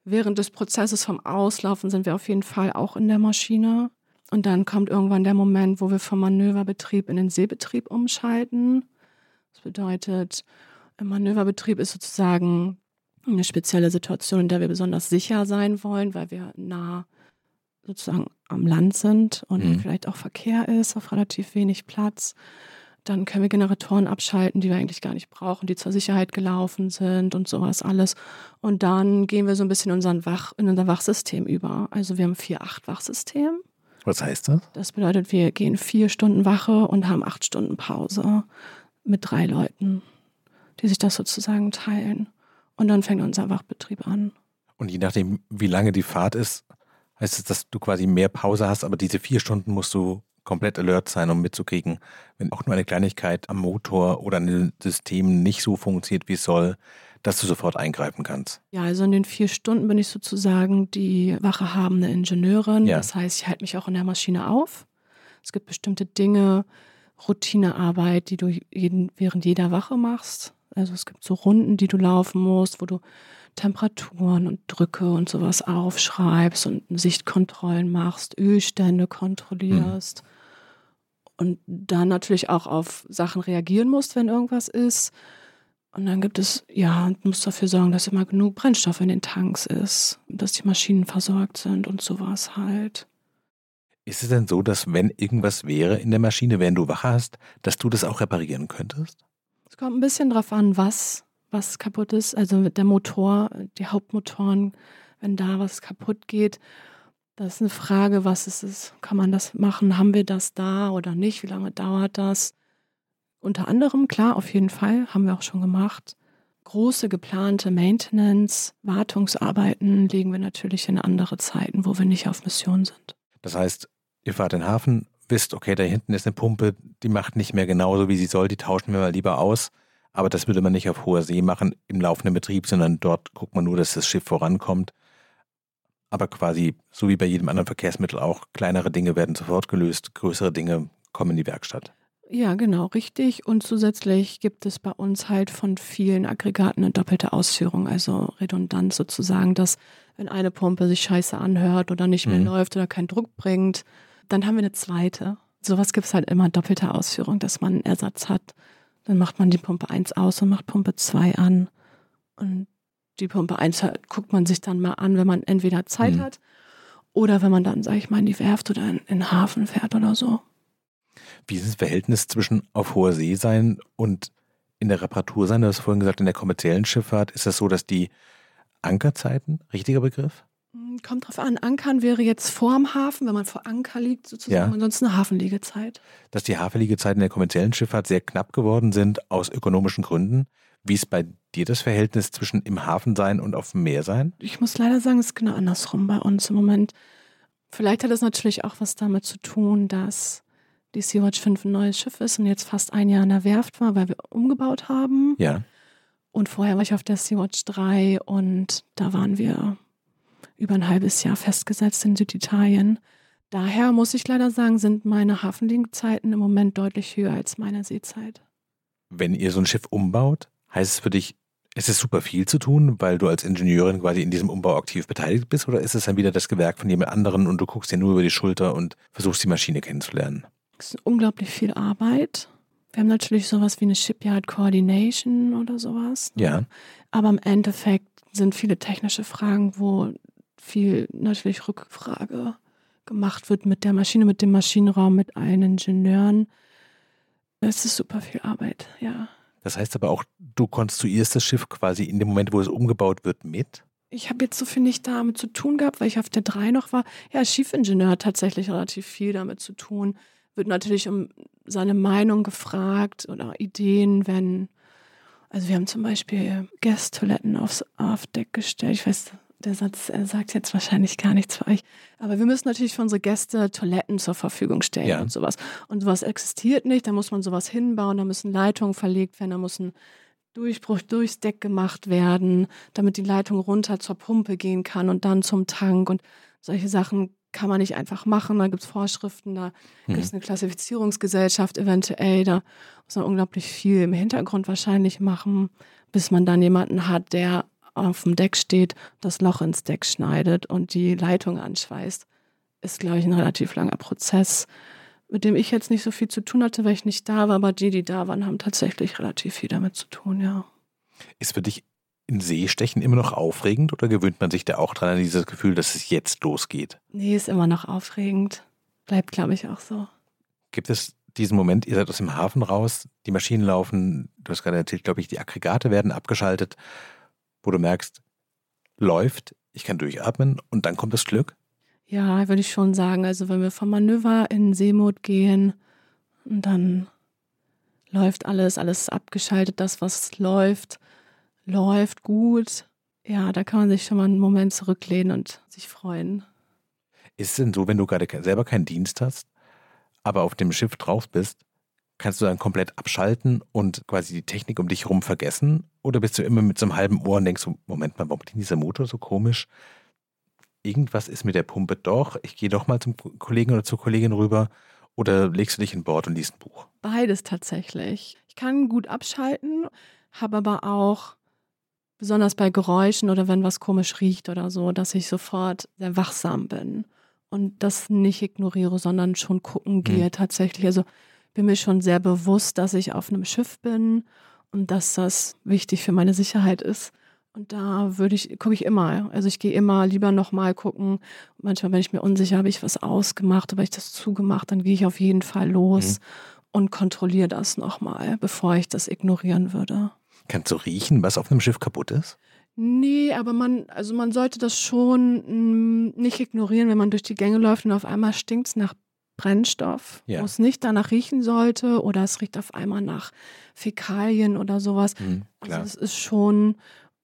während des Prozesses vom Auslaufen sind wir auf jeden Fall auch in der Maschine. Und dann kommt irgendwann der Moment, wo wir vom Manöverbetrieb in den Seebetrieb umschalten. Das bedeutet, im Manöverbetrieb ist sozusagen eine spezielle Situation, in der wir besonders sicher sein wollen, weil wir nah sozusagen am Land sind und mhm. vielleicht auch Verkehr ist, auf relativ wenig Platz. Dann können wir Generatoren abschalten, die wir eigentlich gar nicht brauchen, die zur Sicherheit gelaufen sind und sowas alles. Und dann gehen wir so ein bisschen in, unseren Wach, in unser Wachsystem über. Also wir haben 4-8-Wachsystem. Was heißt das? Das bedeutet, wir gehen vier Stunden Wache und haben acht Stunden Pause mit drei Leuten, die sich das sozusagen teilen. Und dann fängt unser Wachbetrieb an. Und je nachdem, wie lange die Fahrt ist, heißt es, dass du quasi mehr Pause hast, aber diese vier Stunden musst du komplett alert sein, um mitzukriegen, wenn auch nur eine Kleinigkeit am Motor oder an den Systemen nicht so funktioniert, wie es soll, dass du sofort eingreifen kannst. Ja, also in den vier Stunden bin ich sozusagen die wachehabende Ingenieurin. Ja. Das heißt, ich halte mich auch in der Maschine auf. Es gibt bestimmte Dinge, Routinearbeit, die du jeden, während jeder Wache machst. Also es gibt so Runden, die du laufen musst, wo du Temperaturen und Drücke und sowas aufschreibst und Sichtkontrollen machst, Ölstände kontrollierst und dann natürlich auch auf Sachen reagieren musst, wenn irgendwas ist. Und dann gibt es, ja, du musst dafür sorgen, dass immer genug Brennstoff in den Tanks ist, dass die Maschinen versorgt sind und sowas halt. Ist es denn so, dass wenn irgendwas wäre in der Maschine, während du Wache hast, dass du das auch reparieren könntest? Es kommt ein bisschen drauf an, was, was kaputt ist. Also der Motor, die Hauptmotoren, wenn da was kaputt geht, das ist eine Frage, was ist es? Kann man das machen? Haben wir das da oder nicht? Wie lange dauert das? Unter anderem, klar, auf jeden Fall, haben wir auch schon gemacht. Große geplante Maintenance, Wartungsarbeiten legen wir natürlich in andere Zeiten, wo wir nicht auf Mission sind. Das heißt, ihr fahrt in den Hafen, wisst, okay, da hinten ist eine Pumpe, die macht nicht mehr genauso, wie sie soll, die tauschen wir mal lieber aus. Aber das würde man nicht auf hoher See machen im laufenden Betrieb, sondern dort guckt man nur, dass das Schiff vorankommt. Aber quasi, so wie bei jedem anderen Verkehrsmittel auch, kleinere Dinge werden sofort gelöst, größere Dinge kommen in die Werkstatt. Ja, genau, richtig. Und zusätzlich gibt es bei uns halt von vielen Aggregaten eine doppelte Ausführung, also redundant sozusagen, dass wenn eine Pumpe sich scheiße anhört oder nicht mehr Mhm. läuft oder keinen Druck bringt, dann haben wir eine zweite. Sowas gibt es halt immer doppelte Ausführung, dass man einen Ersatz hat. Dann macht man die Pumpe 1 aus und macht Pumpe 2 an. Und die Pumpe 1 halt, guckt man sich dann mal an, wenn man entweder Zeit Mhm. hat oder wenn man dann, sag ich mal, in die Werft oder in, in den Hafen fährt oder so. Wie ist das Verhältnis zwischen auf hoher See sein und in der Reparatur sein? Du hast vorhin gesagt, in der kommerziellen Schifffahrt ist es so, dass die Ankerzeiten, richtiger Begriff? Kommt drauf an, Ankern wäre jetzt vorm Hafen, wenn man vor Anker liegt sozusagen, Ja. ansonsten eine Hafenliegezeit. dass die Hafenliegezeiten in der kommerziellen Schifffahrt sehr knapp geworden sind aus ökonomischen Gründen. Wie ist bei dir das Verhältnis zwischen im Hafen sein und auf dem Meer sein? Ich muss leider sagen, es ist genau andersrum bei uns im Moment. Vielleicht hat es natürlich auch was damit zu tun, dass die Sea-Watch 5 ein neues Schiff ist und jetzt fast ein Jahr in der Werft war, weil wir umgebaut haben. Ja. Und vorher war ich auf der Sea-Watch 3 und da waren wir über ein halbes Jahr festgesetzt in Süditalien. Daher muss ich leider sagen, sind meine Hafenliegezeiten im Moment deutlich höher als meine Seezeit. Wenn ihr so ein Schiff umbaut, heißt es für dich, ist es super viel zu tun, weil du als Ingenieurin quasi in diesem Umbau aktiv beteiligt bist, oder ist es dann wieder das Gewerk von jemand anderen und du guckst dir nur über die Schulter und versuchst die Maschine kennenzulernen? Es ist unglaublich viel Arbeit. Wir haben natürlich sowas wie eine Shipyard Coordination oder sowas. ne? Ja. Aber im Endeffekt sind viele technische Fragen, wo viel natürlich Rückfrage gemacht wird mit der Maschine, mit dem Maschinenraum, mit allen Ingenieuren. Es ist super viel Arbeit, ja. Das heißt aber auch, du konstruierst das Schiff quasi in dem Moment, wo es umgebaut wird, mit? Ich habe jetzt so viel nicht damit zu tun gehabt, weil ich auf der 3 noch war. Ja, Schiefingenieur hat tatsächlich relativ viel damit zu tun. Wird natürlich um seine Meinung gefragt oder Ideen, wenn. Also, wir haben zum Beispiel Gästtoiletten aufs auf Deck gestellt. Ich weiß, der Satz er sagt jetzt wahrscheinlich gar nichts für euch. Aber wir müssen natürlich für unsere Gäste Toiletten zur Verfügung stellen Ja. und sowas. Und sowas existiert nicht. Da muss man sowas hinbauen, da müssen Leitungen verlegt werden, da muss ein Durchbruch durchs Deck gemacht werden, damit die Leitung runter zur Pumpe gehen kann und dann zum Tank. Und solche Sachen kann man nicht einfach machen. Da gibt es Vorschriften, da Mhm. gibt es eine Klassifizierungsgesellschaft eventuell. Da muss man unglaublich viel im Hintergrund wahrscheinlich machen, bis man dann jemanden hat, der auf dem Deck steht, das Loch ins Deck schneidet und die Leitung anschweißt. Ist, glaube ich, ein relativ langer Prozess, mit dem ich jetzt nicht so viel zu tun hatte, weil ich nicht da war. Aber die, die da waren, haben tatsächlich relativ viel damit zu tun, ja. Ist für dich in Seestechen immer noch aufregend oder gewöhnt man sich da auch dran an dieses Gefühl, dass es jetzt losgeht? Nee, ist immer noch aufregend. Bleibt, glaube ich, auch so. Gibt es diesen Moment, ihr seid aus dem Hafen raus, die Maschinen laufen, du hast gerade erzählt, glaube ich, die Aggregate werden abgeschaltet, wo du merkst, läuft, ich kann durchatmen und dann kommt das Glück? Ja, würde ich schon sagen. Also wenn wir vom Manöver in Seemod gehen und dann läuft alles, alles abgeschaltet, das, was läuft, läuft gut. Ja, da kann man sich schon mal einen Moment zurücklehnen und sich freuen. Ist es denn so, wenn du gerade selber keinen Dienst hast, aber auf dem Schiff drauf bist, kannst du dann komplett abschalten und quasi die Technik um dich herum vergessen? Oder bist du immer mit so einem halben Ohr und denkst, so, Moment mal, warum klingt dieser Motor so komisch? Irgendwas ist mit der Pumpe doch. Ich gehe doch mal zum Kollegen oder zur Kollegin rüber. Oder legst du dich in Bord und liest ein Buch? Beides tatsächlich. Ich kann gut abschalten, habe aber auch, besonders bei Geräuschen oder wenn was komisch riecht oder so, dass ich sofort sehr wachsam bin und das nicht ignoriere, sondern schon gucken gehe mhm. tatsächlich. Also bin mir schon sehr bewusst, dass ich auf einem Schiff bin und dass das wichtig für meine Sicherheit ist. Und da würde ich, gucke ich immer. Also ich gehe immer lieber nochmal gucken. Manchmal, wenn ich mir unsicher, habe ich was ausgemacht, habe ich das zugemacht, dann gehe ich auf jeden Fall los mhm. und kontrolliere das nochmal, bevor ich das ignorieren würde. Kannst du riechen, was auf einem Schiff kaputt ist? Nee, aber man, also man sollte das schon mh, mm, nicht ignorieren, wenn man durch die Gänge läuft und auf einmal stinkt es nach Brennstoff, ja. wo es nicht danach riechen sollte oder es riecht auf einmal nach Fäkalien oder sowas. Mhm, also es ist schon,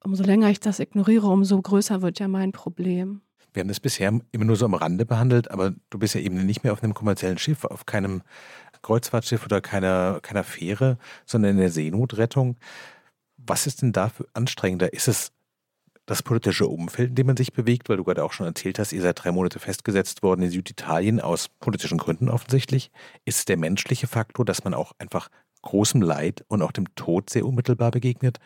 umso länger ich das ignoriere, umso größer wird ja mein Problem. Wir haben das bisher immer nur so am Rande behandelt, aber du bist ja eben nicht mehr auf einem kommerziellen Schiff, auf keinem Kreuzfahrtschiff oder keiner, keiner Fähre, sondern in der Seenotrettung. Was ist denn dafür anstrengender? Ist es das politische Umfeld, in dem man sich bewegt, weil du gerade auch schon erzählt hast, ihr seid drei Monate festgesetzt worden in Süditalien aus politischen Gründen offensichtlich, ist der menschliche Faktor, dass man auch einfach großem Leid und auch dem Tod sehr unmittelbar begegnet?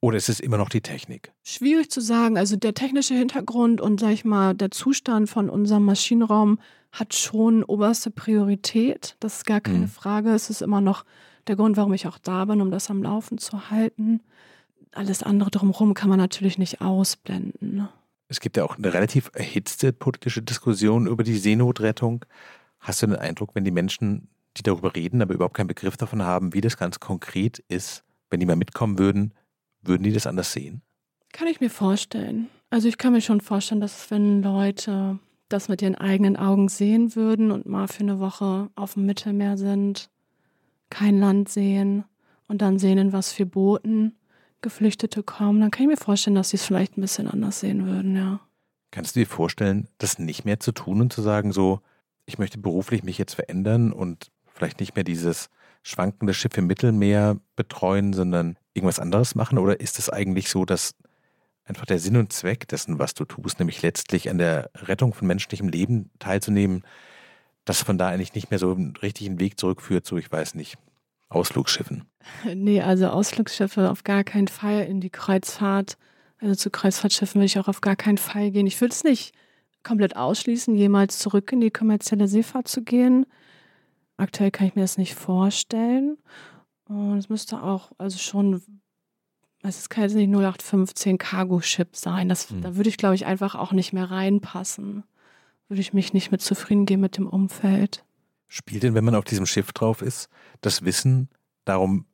Oder ist es immer noch die Technik? Schwierig zu sagen. Also der technische Hintergrund und sag ich mal, der Zustand von unserem Maschinenraum hat schon oberste Priorität. Das ist gar keine mhm. Frage. Es ist immer noch der Grund, warum ich auch da bin, um das am Laufen zu halten alles andere drumherum kann man natürlich nicht ausblenden. Ne? Es gibt ja auch eine relativ erhitzte politische Diskussion über die Seenotrettung. Hast du den Eindruck, wenn die Menschen, die darüber reden, aber überhaupt keinen Begriff davon haben, wie das ganz konkret ist, wenn die mal mitkommen würden, würden die das anders sehen? Kann ich mir vorstellen. Also ich kann mir schon vorstellen, dass wenn Leute das mit ihren eigenen Augen sehen würden und mal für eine Woche auf dem Mittelmeer sind, kein Land sehen und dann sehen, in was für Booten Geflüchtete kommen, dann kann ich mir vorstellen, dass sie es vielleicht ein bisschen anders sehen würden, ja. Kannst du dir vorstellen, das nicht mehr zu tun und zu sagen, so, ich möchte beruflich mich jetzt verändern und vielleicht nicht mehr dieses schwankende Schiff im Mittelmeer betreuen, sondern irgendwas anderes machen? Oder ist es eigentlich so, dass einfach der Sinn und Zweck dessen, was du tust, nämlich letztlich an der Rettung von menschlichem Leben teilzunehmen, dass von da eigentlich nicht mehr so einen richtigen Weg zurückführt, so ich weiß nicht, Ausflugsschiffen? Nee, also Ausflugsschiffe auf gar keinen Fall in die Kreuzfahrt. Also zu Kreuzfahrtschiffen würde ich auch auf gar keinen Fall gehen. Ich würde es nicht komplett ausschließen, jemals zurück in die kommerzielle Seefahrt zu gehen. Aktuell kann ich mir das nicht vorstellen. Und es müsste auch, also schon, es kann jetzt nicht 0815 Cargo-Ship sein. Das, mhm. Da würde ich, glaube ich, einfach auch nicht mehr reinpassen. Würde ich mich nicht mit zufrieden gehen mit dem Umfeld. Spielt denn, wenn man auf diesem Schiff drauf ist, das Wissen darum,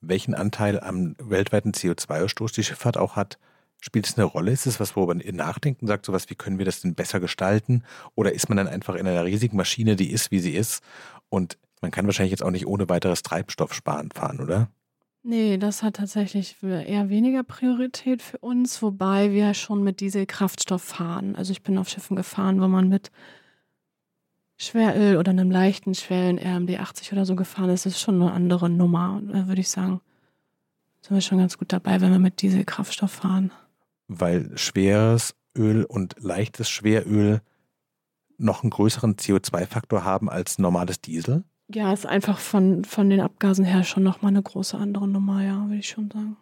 welchen Anteil am weltweiten CO2-Ausstoß die Schifffahrt auch hat, spielt es eine Rolle? Ist es was, worüber man nachdenkt und sagt, sowas, wie können wir das denn besser gestalten? Oder ist man dann einfach in einer riesigen Maschine, die ist, wie sie ist? Und man kann wahrscheinlich jetzt auch nicht ohne weiteres Treibstoff sparen fahren, oder? Nee, das hat tatsächlich eher weniger Priorität für uns, wobei wir schon mit Dieselkraftstoff fahren. Also ich bin auf Schiffen gefahren, wo man mit Schweröl oder einem leichten, schweren RMD 80 oder so gefahren ist, ist schon eine andere Nummer. Da würde ich sagen, sind wir schon ganz gut dabei, wenn wir mit Dieselkraftstoff fahren. Weil schweres Öl und leichtes Schweröl noch einen größeren CO2-Faktor haben als normales Diesel? Ja, ist einfach von, von den Abgasen her schon nochmal eine große andere Nummer, ja, würde ich schon sagen.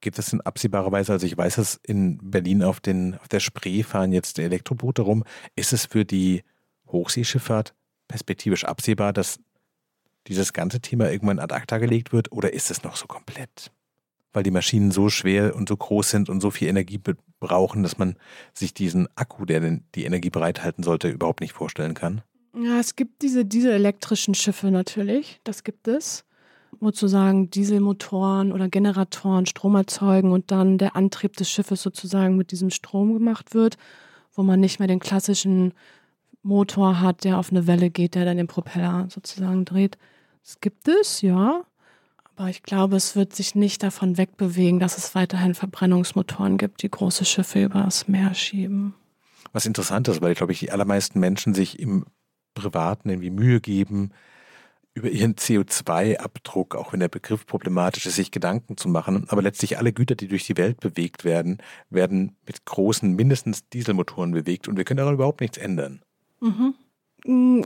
Gibt es in absehbarer Weise, also ich weiß, dass in Berlin auf, den, auf der Spree fahren jetzt Elektroboote rum. Ist es für die Hochseeschifffahrt perspektivisch absehbar, dass dieses ganze Thema irgendwann ad acta gelegt wird oder ist es noch so komplett? Weil die Maschinen so schwer und so groß sind und so viel Energie brauchen, dass man sich diesen Akku, der die Energie bereithalten sollte, überhaupt nicht vorstellen kann. Ja, es gibt diese dieselelektrischen Schiffe natürlich, das gibt es. Sozusagen Dieselmotoren oder Generatoren Strom erzeugen und dann der Antrieb des Schiffes sozusagen mit diesem Strom gemacht wird wo man nicht mehr den klassischen Motor hat, der auf eine Welle geht, der dann den Propeller sozusagen dreht. Das gibt es, ja. Aber ich glaube, es wird sich nicht davon wegbewegen, dass es weiterhin Verbrennungsmotoren gibt, die große Schiffe übers Meer schieben. Was interessant ist, weil, glaube ich, die allermeisten Menschen sich im Privaten irgendwie Mühe geben, über ihren CO2-Abdruck, auch wenn der Begriff problematisch ist, sich Gedanken zu machen. Aber letztlich alle Güter, die durch die Welt bewegt werden, werden mit großen, mindestens Dieselmotoren bewegt und wir können daran überhaupt nichts ändern. Mhm.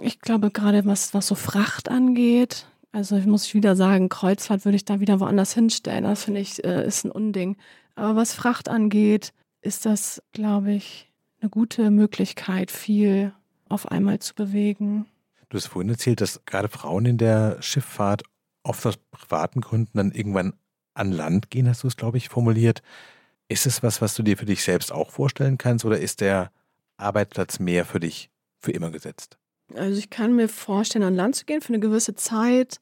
Ich glaube, gerade was, was so Fracht angeht, also muss ich wieder sagen, Kreuzfahrt würde ich da wieder woanders hinstellen. Das finde ich, äh, ist ein Unding. Aber was Fracht angeht, ist das, glaube ich, eine gute Möglichkeit, viel auf einmal zu bewegen. Du hast vorhin erzählt, dass gerade Frauen in der Schifffahrt oft aus privaten Gründen dann irgendwann an Land gehen, hast du es, glaube ich, formuliert. Ist es was, was du dir für dich selbst auch vorstellen kannst oder ist der Arbeitsplatz mehr für dich für immer gesetzt? Also ich kann mir vorstellen, an Land zu gehen für eine gewisse Zeit.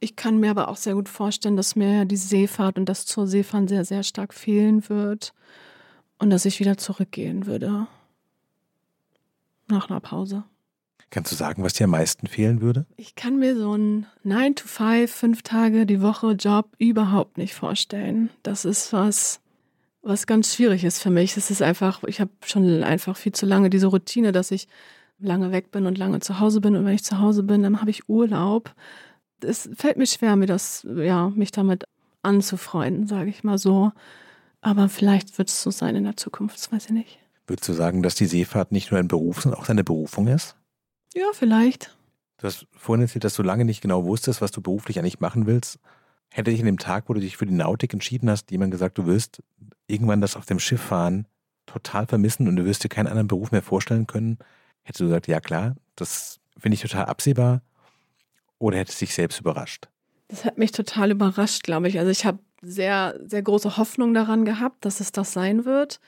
Ich kann mir aber auch sehr gut vorstellen, dass mir die Seefahrt und das zur Seefahren sehr, sehr stark fehlen wird und dass ich wieder zurückgehen würde. Nach einer Pause. Kannst du sagen, was dir am meisten fehlen würde? Ich kann mir so einen 9 to 5, fünf Tage die Woche Job überhaupt nicht vorstellen. Das ist was, was ganz schwierig ist für mich. Es ist einfach, ich habe schon einfach viel zu lange diese Routine, dass ich lange weg bin und lange zu Hause bin. Und wenn ich zu Hause bin, dann habe ich Urlaub. Es fällt mir schwer, mir das, ja, mich damit anzufreunden, sage ich mal so. Aber vielleicht wird es so sein in der Zukunft, das weiß ich nicht. Würdest du sagen, dass die Seefahrt nicht nur ein Beruf, sondern auch deine Berufung ist? Ja, vielleicht. Du hast vorhin erzählt, dass du lange nicht genau wusstest, was du beruflich eigentlich machen willst. Hätte dich in dem Tag, wo du dich für die Nautik entschieden hast, jemand gesagt, du wirst irgendwann das auf dem Schiff fahren total vermissen und du wirst dir keinen anderen Beruf mehr vorstellen können, hättest du gesagt, ja klar, das finde ich total absehbar oder hättest dich selbst überrascht? Das hat mich total überrascht, glaube ich. Also ich habe sehr, sehr große Hoffnung daran gehabt, dass es das sein wird,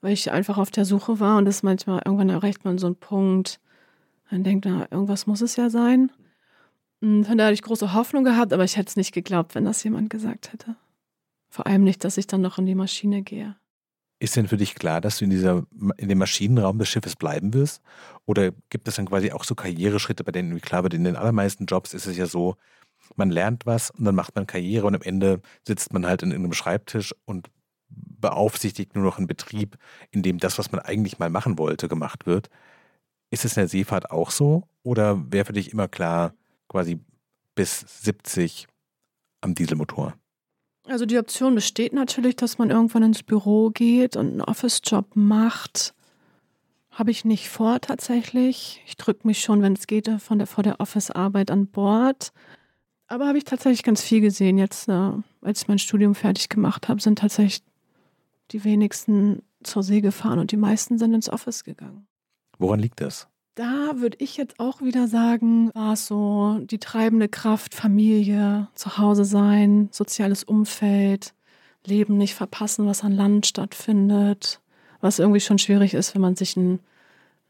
weil ich einfach auf der Suche war und das manchmal irgendwann erreicht man so einen Punkt, man denkt, na, irgendwas muss es ja sein. Und von daher hatte ich große Hoffnung gehabt, aber ich hätte es nicht geglaubt, wenn das jemand gesagt hätte. Vor allem nicht, dass ich dann noch in die Maschine gehe. Ist denn für dich klar, dass du in, dieser, in dem Maschinenraum des Schiffes bleiben wirst? Oder gibt es dann quasi auch so Karriereschritte, bei denen klar wird, in den allermeisten Jobs ist es ja so, man lernt was und dann macht man Karriere und am Ende sitzt man halt in einem Schreibtisch und beaufsichtigt nur noch einen Betrieb, in dem das, was man eigentlich mal machen wollte, gemacht wird. Ist es in der Seefahrt auch so? Oder wäre für dich immer klar, quasi bis 70 am Dieselmotor? Also die Option besteht natürlich, dass man irgendwann ins Büro geht und einen Office-Job macht. Habe ich nicht vor tatsächlich. Ich drücke mich schon, wenn es geht, von der, vor der Office-Arbeit an Bord. Aber habe ich tatsächlich ganz viel gesehen. Jetzt, äh, als ich mein Studium fertig gemacht habe, sind tatsächlich die wenigsten zur See gefahren und die meisten sind ins Office gegangen. Woran liegt das? Da würde ich jetzt auch wieder sagen, war es so die treibende Kraft, Familie, zu Hause sein, soziales Umfeld, Leben nicht verpassen, was an Land stattfindet, was irgendwie schon schwierig ist, wenn man sich einen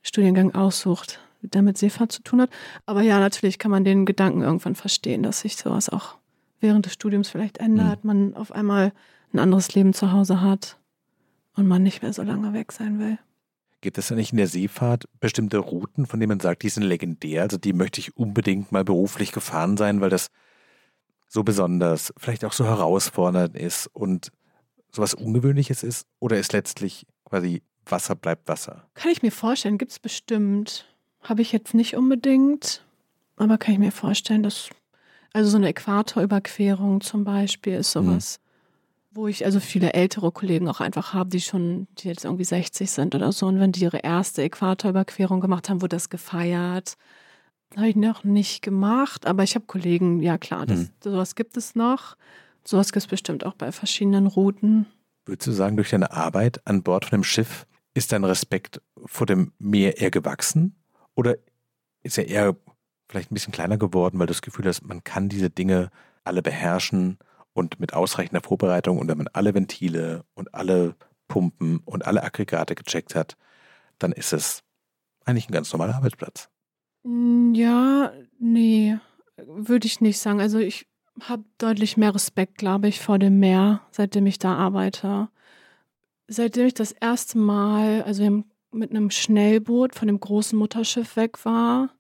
Studiengang aussucht, der mit Seefahrt zu tun hat. Aber ja, natürlich kann man den Gedanken irgendwann verstehen, dass sich sowas auch während des Studiums vielleicht ändert, mhm. man auf einmal ein anderes Leben zu Hause hat und man nicht mehr so lange weg sein will. Gibt es da nicht in der Seefahrt bestimmte Routen, von denen man sagt, die sind legendär? Also die möchte ich unbedingt mal beruflich gefahren sein, weil das so besonders, vielleicht auch so herausfordernd ist und sowas Ungewöhnliches ist? Oder ist letztlich quasi Wasser bleibt Wasser? Kann ich mir vorstellen, gibt es bestimmt. Habe ich jetzt nicht unbedingt, aber kann ich mir vorstellen, dass, also so eine Äquatorüberquerung zum Beispiel ist sowas. Hm wo ich also viele ältere Kollegen auch einfach habe, die schon, die jetzt irgendwie 60 sind oder so. Und wenn die ihre erste Äquatorüberquerung gemacht haben, wurde das gefeiert. Habe ich noch nicht gemacht, aber ich habe Kollegen, ja klar, das, hm. sowas gibt es noch. Sowas gibt es bestimmt auch bei verschiedenen Routen. Würdest du sagen, durch deine Arbeit an Bord von einem Schiff ist dein Respekt vor dem Meer eher gewachsen? Oder ist er eher vielleicht ein bisschen kleiner geworden, weil du das Gefühl hast, man kann diese Dinge alle beherrschen und mit ausreichender Vorbereitung und wenn man alle Ventile und alle Pumpen und alle Aggregate gecheckt hat, dann ist es eigentlich ein ganz normaler Arbeitsplatz. Mm, ja, nee, würde ich nicht sagen. Also ich habe deutlich mehr Respekt, glaube ich, vor dem Meer, seitdem ich da arbeite. Seitdem ich das erste Mal, also mit einem Schnellboot von dem großen Mutterschiff weg war,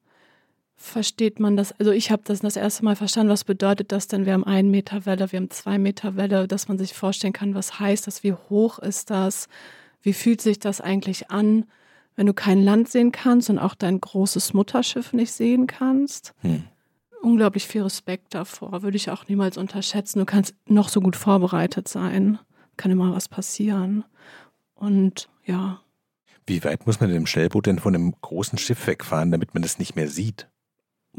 versteht man das. Also ich habe das das erste Mal verstanden, was bedeutet das denn? Wir haben einen Meter Welle, wir haben zwei Meter Welle, dass man sich vorstellen kann, was heißt das, wie hoch ist das, wie fühlt sich das eigentlich an, wenn du kein Land sehen kannst und auch dein großes Mutterschiff nicht sehen kannst. Hm. Unglaublich viel Respekt davor, würde ich auch niemals unterschätzen. Du kannst noch so gut vorbereitet sein, kann immer was passieren. Und ja, wie weit muss man denn im Schnellboot denn von einem großen Schiff wegfahren, damit man das nicht mehr sieht?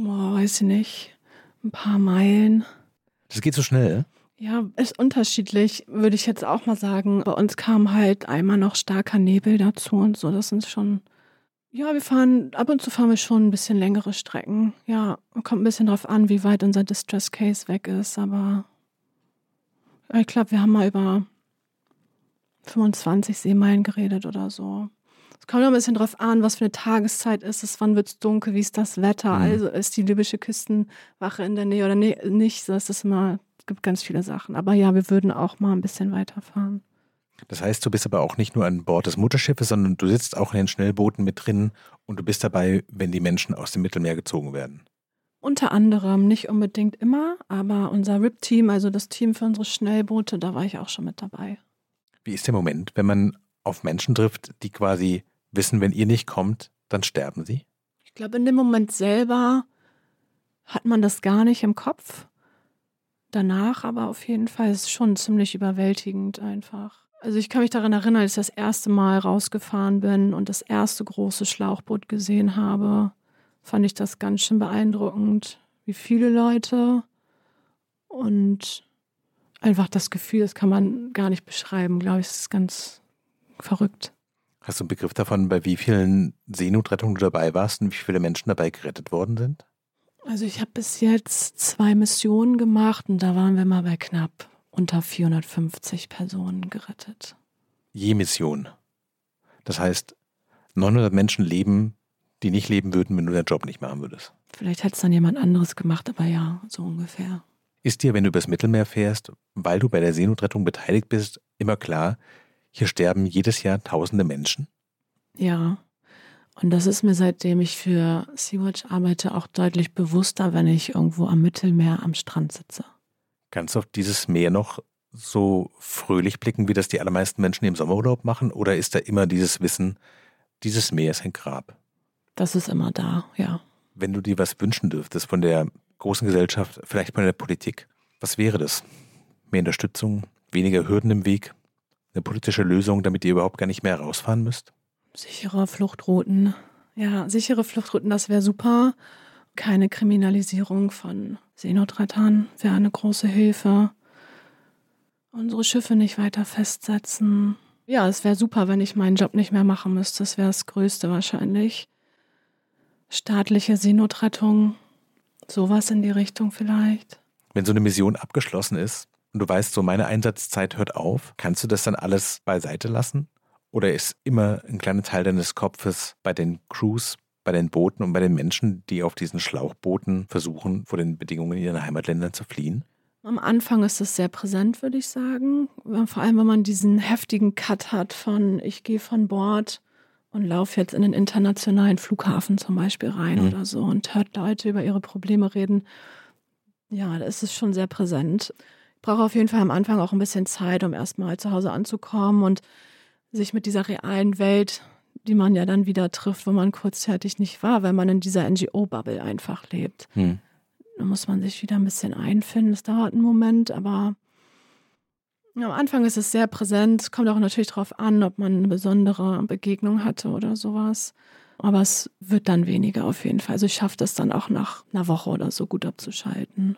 Boah, weiß ich nicht. Ein paar Meilen. Das geht so schnell? Ja, ist unterschiedlich, würde ich jetzt auch mal sagen. Bei uns kam halt einmal noch starker Nebel dazu und so. Das sind schon. Ja, wir fahren, ab und zu fahren wir schon ein bisschen längere Strecken. Ja, kommt ein bisschen drauf an, wie weit unser Distress Case weg ist, aber ich glaube, wir haben mal über 25 Seemeilen geredet oder so. Kommt auch ein bisschen drauf an, was für eine Tageszeit ist es, wann wird es dunkel, wie ist das Wetter, mhm. also ist die libysche Küstenwache in der Nähe oder nee, nicht. Das ist immer, es gibt ganz viele Sachen. Aber ja, wir würden auch mal ein bisschen weiterfahren. Das heißt, du bist aber auch nicht nur an Bord des Mutterschiffes, sondern du sitzt auch in den Schnellbooten mit drin und du bist dabei, wenn die Menschen aus dem Mittelmeer gezogen werden. Unter anderem, nicht unbedingt immer, aber unser RIP-Team, also das Team für unsere Schnellboote, da war ich auch schon mit dabei. Wie ist der Moment, wenn man auf Menschen trifft, die quasi wissen, wenn ihr nicht kommt, dann sterben sie? Ich glaube, in dem Moment selber hat man das gar nicht im Kopf. Danach aber auf jeden Fall ist es schon ziemlich überwältigend einfach. Also ich kann mich daran erinnern, als ich das erste Mal rausgefahren bin und das erste große Schlauchboot gesehen habe, fand ich das ganz schön beeindruckend, wie viele Leute und einfach das Gefühl, das kann man gar nicht beschreiben, glaube ich, es ist ganz verrückt. Hast du einen Begriff davon, bei wie vielen Seenotrettungen du dabei warst und wie viele Menschen dabei gerettet worden sind? Also ich habe bis jetzt zwei Missionen gemacht und da waren wir mal bei knapp unter 450 Personen gerettet. Je Mission. Das heißt, 900 Menschen leben, die nicht leben würden, wenn du deinen Job nicht machen würdest. Vielleicht hätte es dann jemand anderes gemacht, aber ja, so ungefähr. Ist dir, wenn du übers Mittelmeer fährst, weil du bei der Seenotrettung beteiligt bist, immer klar, hier sterben jedes Jahr tausende Menschen. Ja. Und das ist mir seitdem ich für Sea-Watch arbeite auch deutlich bewusster, wenn ich irgendwo am Mittelmeer am Strand sitze. Kannst du auf dieses Meer noch so fröhlich blicken, wie das die allermeisten Menschen im Sommerurlaub machen? Oder ist da immer dieses Wissen, dieses Meer ist ein Grab? Das ist immer da, ja. Wenn du dir was wünschen dürftest von der großen Gesellschaft, vielleicht von der Politik, was wäre das? Mehr Unterstützung, weniger Hürden im Weg, eine politische Lösung, damit ihr überhaupt gar nicht mehr rausfahren müsst? Sichere Fluchtrouten. Ja, sichere Fluchtrouten, das wäre super. Keine Kriminalisierung von Seenotrettern wäre eine große Hilfe. Unsere Schiffe nicht weiter festsetzen. Ja, es wäre super, wenn ich meinen Job nicht mehr machen müsste. Das wäre das Größte wahrscheinlich. Staatliche Seenotrettung, sowas in die Richtung vielleicht. Wenn so eine Mission abgeschlossen ist, und du weißt, so meine Einsatzzeit hört auf, kannst du das dann alles beiseite lassen? Oder ist immer ein kleiner Teil deines Kopfes bei den Crews, bei den Booten und bei den Menschen, die auf diesen Schlauchbooten versuchen, vor den Bedingungen in ihren Heimatländern zu fliehen? Am Anfang ist es sehr präsent, würde ich sagen. Vor allem, wenn man diesen heftigen Cut hat von ich gehe von Bord und laufe jetzt in den internationalen Flughafen zum Beispiel rein mhm. oder so und hört Leute über ihre Probleme reden. Ja, da ist es schon sehr präsent brauche auf jeden Fall am Anfang auch ein bisschen Zeit, um erstmal zu Hause anzukommen und sich mit dieser realen Welt, die man ja dann wieder trifft, wo man kurzzeitig nicht war, weil man in dieser NGO-Bubble einfach lebt. Hm. Da muss man sich wieder ein bisschen einfinden. Das dauert einen Moment, aber am Anfang ist es sehr präsent. Es kommt auch natürlich darauf an, ob man eine besondere Begegnung hatte oder sowas. Aber es wird dann weniger auf jeden Fall. Also ich schaffe das dann auch nach einer Woche oder so gut abzuschalten.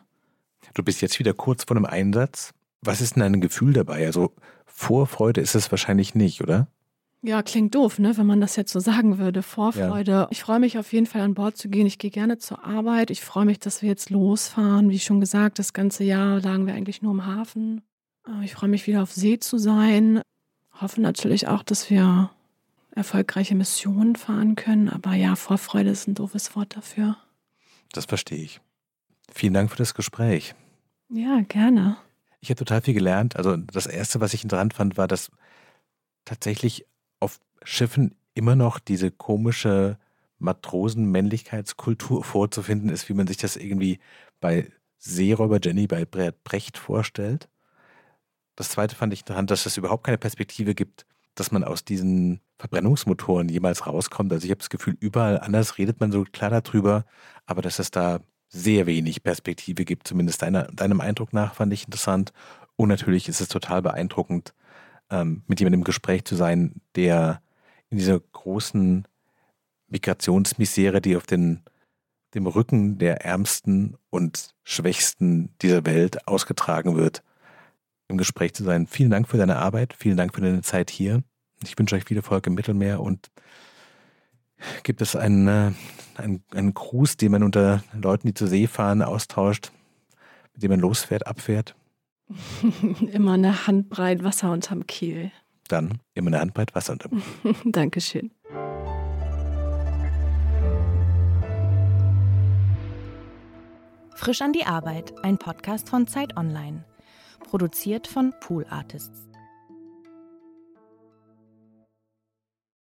Du bist jetzt wieder kurz vor einem Einsatz. Was ist denn dein Gefühl dabei? Also Vorfreude ist es wahrscheinlich nicht, oder? Ja, klingt doof, ne, wenn man das jetzt so sagen würde. Vorfreude. Ja. Ich freue mich auf jeden Fall an Bord zu gehen. Ich gehe gerne zur Arbeit. Ich freue mich, dass wir jetzt losfahren. Wie schon gesagt, das ganze Jahr lagen wir eigentlich nur im Hafen. Ich freue mich wieder auf See zu sein. Hoffe natürlich auch, dass wir erfolgreiche Missionen fahren können. Aber ja, Vorfreude ist ein doofes Wort dafür. Das verstehe ich. Vielen Dank für das Gespräch. Ja, gerne. Ich habe total viel gelernt. Also das Erste, was ich interessant fand, war, dass tatsächlich auf Schiffen immer noch diese komische Matrosenmännlichkeitskultur [LAUGHS] vorzufinden ist, wie man sich das irgendwie bei Seeräuber Jenny bei Bert Brecht vorstellt. Das zweite fand ich interessant, dass es überhaupt keine Perspektive gibt, dass man aus diesen Verbrennungsmotoren jemals rauskommt. Also ich habe das Gefühl, überall anders redet man so klar darüber, aber dass es da sehr wenig Perspektive gibt, zumindest deiner, deinem Eindruck nach, fand ich interessant. Und natürlich ist es total beeindruckend, ähm, mit jemandem im Gespräch zu sein, der in dieser großen Migrationsmisere, die auf den, dem Rücken der Ärmsten und Schwächsten dieser Welt ausgetragen wird, im Gespräch zu sein. Vielen Dank für deine Arbeit, vielen Dank für deine Zeit hier. Ich wünsche euch viel Erfolg im Mittelmeer und gibt es einen, äh, einen, einen Cruise, den man unter Leuten, die zur See fahren, austauscht, mit dem man losfährt, abfährt? [LAUGHS] immer eine Handbreit Wasser unterm Kiel. Dann immer eine Handbreit Wasser unterm Kiel. [LAUGHS] Dankeschön. Frisch an die Arbeit, ein Podcast von Zeit Online. Produziert von Pool Artists.